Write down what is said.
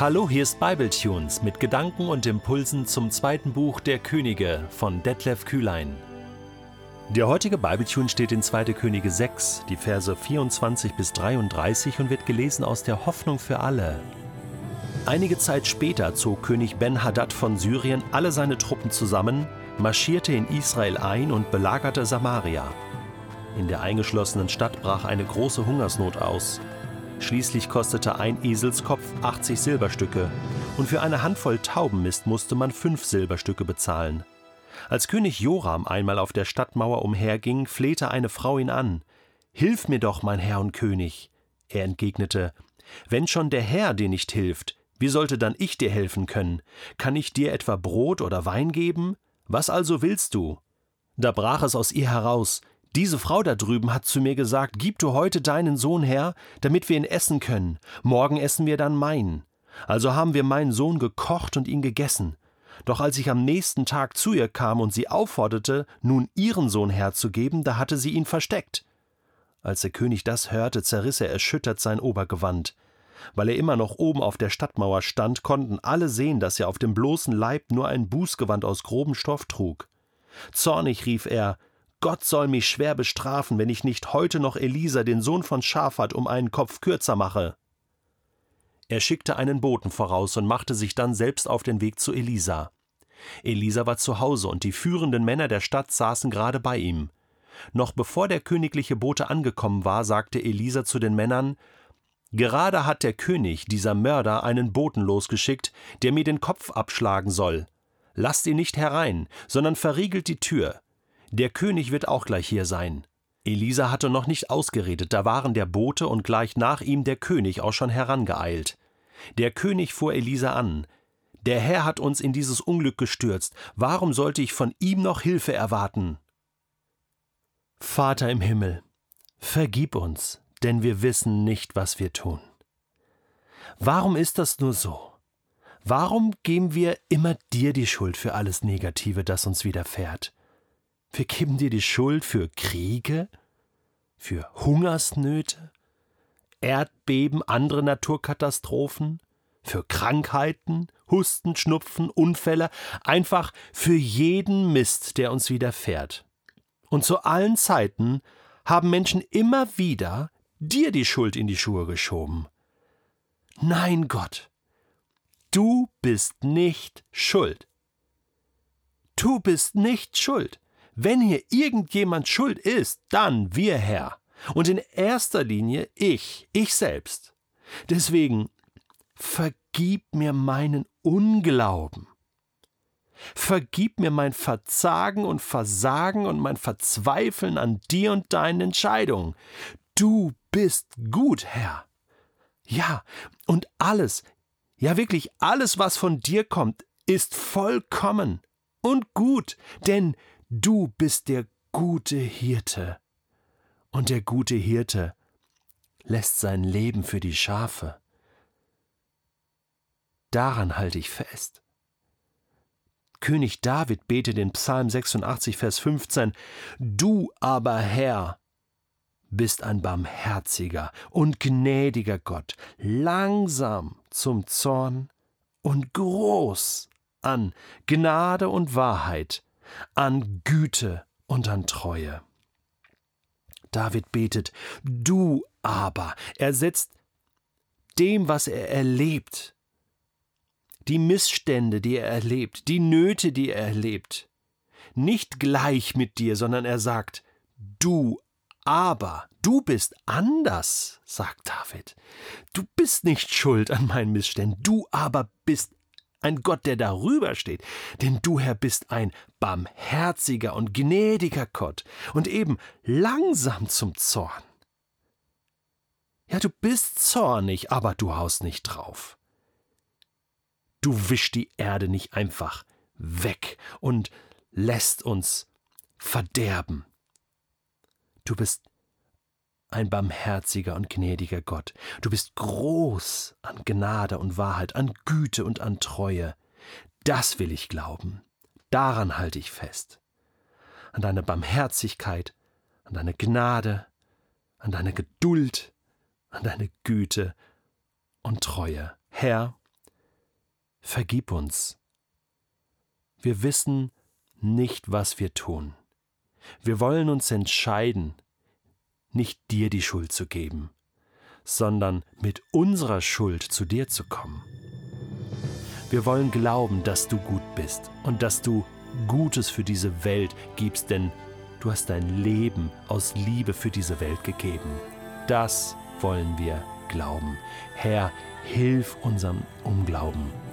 Hallo, hier ist Bibletunes mit Gedanken und Impulsen zum zweiten Buch der Könige von Detlef Kühlein. Der heutige Bibletune steht in 2. Könige 6, die Verse 24 bis 33 und wird gelesen aus der Hoffnung für alle. Einige Zeit später zog König Ben-Hadad von Syrien alle seine Truppen zusammen, marschierte in Israel ein und belagerte Samaria. In der eingeschlossenen Stadt brach eine große Hungersnot aus. Schließlich kostete ein Eselskopf 80 Silberstücke und für eine Handvoll Taubenmist musste man fünf Silberstücke bezahlen. Als König Joram einmal auf der Stadtmauer umherging, flehte eine Frau ihn an. Hilf mir doch, mein Herr und König. Er entgegnete, Wenn schon der Herr dir nicht hilft, wie sollte dann ich dir helfen können? Kann ich dir etwa Brot oder Wein geben? Was also willst du? Da brach es aus ihr heraus, diese Frau da drüben hat zu mir gesagt, gib du heute deinen Sohn her, damit wir ihn essen können. Morgen essen wir dann meinen. Also haben wir meinen Sohn gekocht und ihn gegessen. Doch als ich am nächsten Tag zu ihr kam und sie aufforderte, nun ihren Sohn herzugeben, da hatte sie ihn versteckt. Als der König das hörte, zerriss er erschüttert sein Obergewand. Weil er immer noch oben auf der Stadtmauer stand, konnten alle sehen, dass er auf dem bloßen Leib nur ein Bußgewand aus grobem Stoff trug. Zornig rief er Gott soll mich schwer bestrafen, wenn ich nicht heute noch Elisa, den Sohn von Schafat, um einen Kopf kürzer mache. Er schickte einen Boten voraus und machte sich dann selbst auf den Weg zu Elisa. Elisa war zu Hause und die führenden Männer der Stadt saßen gerade bei ihm. Noch bevor der königliche Bote angekommen war, sagte Elisa zu den Männern Gerade hat der König, dieser Mörder, einen Boten losgeschickt, der mir den Kopf abschlagen soll. Lasst ihn nicht herein, sondern verriegelt die Tür. Der König wird auch gleich hier sein. Elisa hatte noch nicht ausgeredet, da waren der Bote und gleich nach ihm der König auch schon herangeeilt. Der König fuhr Elisa an. Der Herr hat uns in dieses Unglück gestürzt, warum sollte ich von ihm noch Hilfe erwarten? Vater im Himmel, vergib uns, denn wir wissen nicht, was wir tun. Warum ist das nur so? Warum geben wir immer dir die Schuld für alles Negative, das uns widerfährt? Wir geben dir die Schuld für Kriege, für Hungersnöte, Erdbeben, andere Naturkatastrophen, für Krankheiten, Husten, Schnupfen, Unfälle, einfach für jeden Mist, der uns widerfährt. Und zu allen Zeiten haben Menschen immer wieder dir die Schuld in die Schuhe geschoben. Nein, Gott, du bist nicht schuld. Du bist nicht schuld. Wenn hier irgendjemand schuld ist, dann wir Herr. Und in erster Linie ich, ich selbst. Deswegen vergib mir meinen Unglauben. Vergib mir mein Verzagen und Versagen und mein Verzweifeln an dir und deinen Entscheidungen. Du bist gut, Herr. Ja, und alles, ja wirklich alles, was von dir kommt, ist vollkommen und gut, denn Du bist der gute Hirte. Und der gute Hirte lässt sein Leben für die Schafe. Daran halte ich fest. König David betet in Psalm 86, Vers 15, Du aber, Herr, bist ein barmherziger und gnädiger Gott, langsam zum Zorn und groß an Gnade und Wahrheit, an Güte und an Treue. David betet, du aber, er setzt dem, was er erlebt, die Missstände, die er erlebt, die Nöte, die er erlebt, nicht gleich mit dir, sondern er sagt, du aber, du bist anders, sagt David. Du bist nicht schuld an meinen Missständen, du aber bist ein Gott, der darüber steht. Denn du, Herr, bist ein barmherziger und gnädiger Gott und eben langsam zum Zorn. Ja, du bist zornig, aber du haust nicht drauf. Du wischst die Erde nicht einfach weg und lässt uns verderben. Du bist ein barmherziger und gnädiger Gott. Du bist groß an Gnade und Wahrheit, an Güte und an Treue. Das will ich glauben. Daran halte ich fest. An deine Barmherzigkeit, an deine Gnade, an deine Geduld, an deine Güte und Treue. Herr, vergib uns. Wir wissen nicht, was wir tun. Wir wollen uns entscheiden, nicht dir die Schuld zu geben, sondern mit unserer Schuld zu dir zu kommen. Wir wollen glauben, dass du gut bist und dass du Gutes für diese Welt gibst, denn du hast dein Leben aus Liebe für diese Welt gegeben. Das wollen wir glauben. Herr, hilf unserem Unglauben.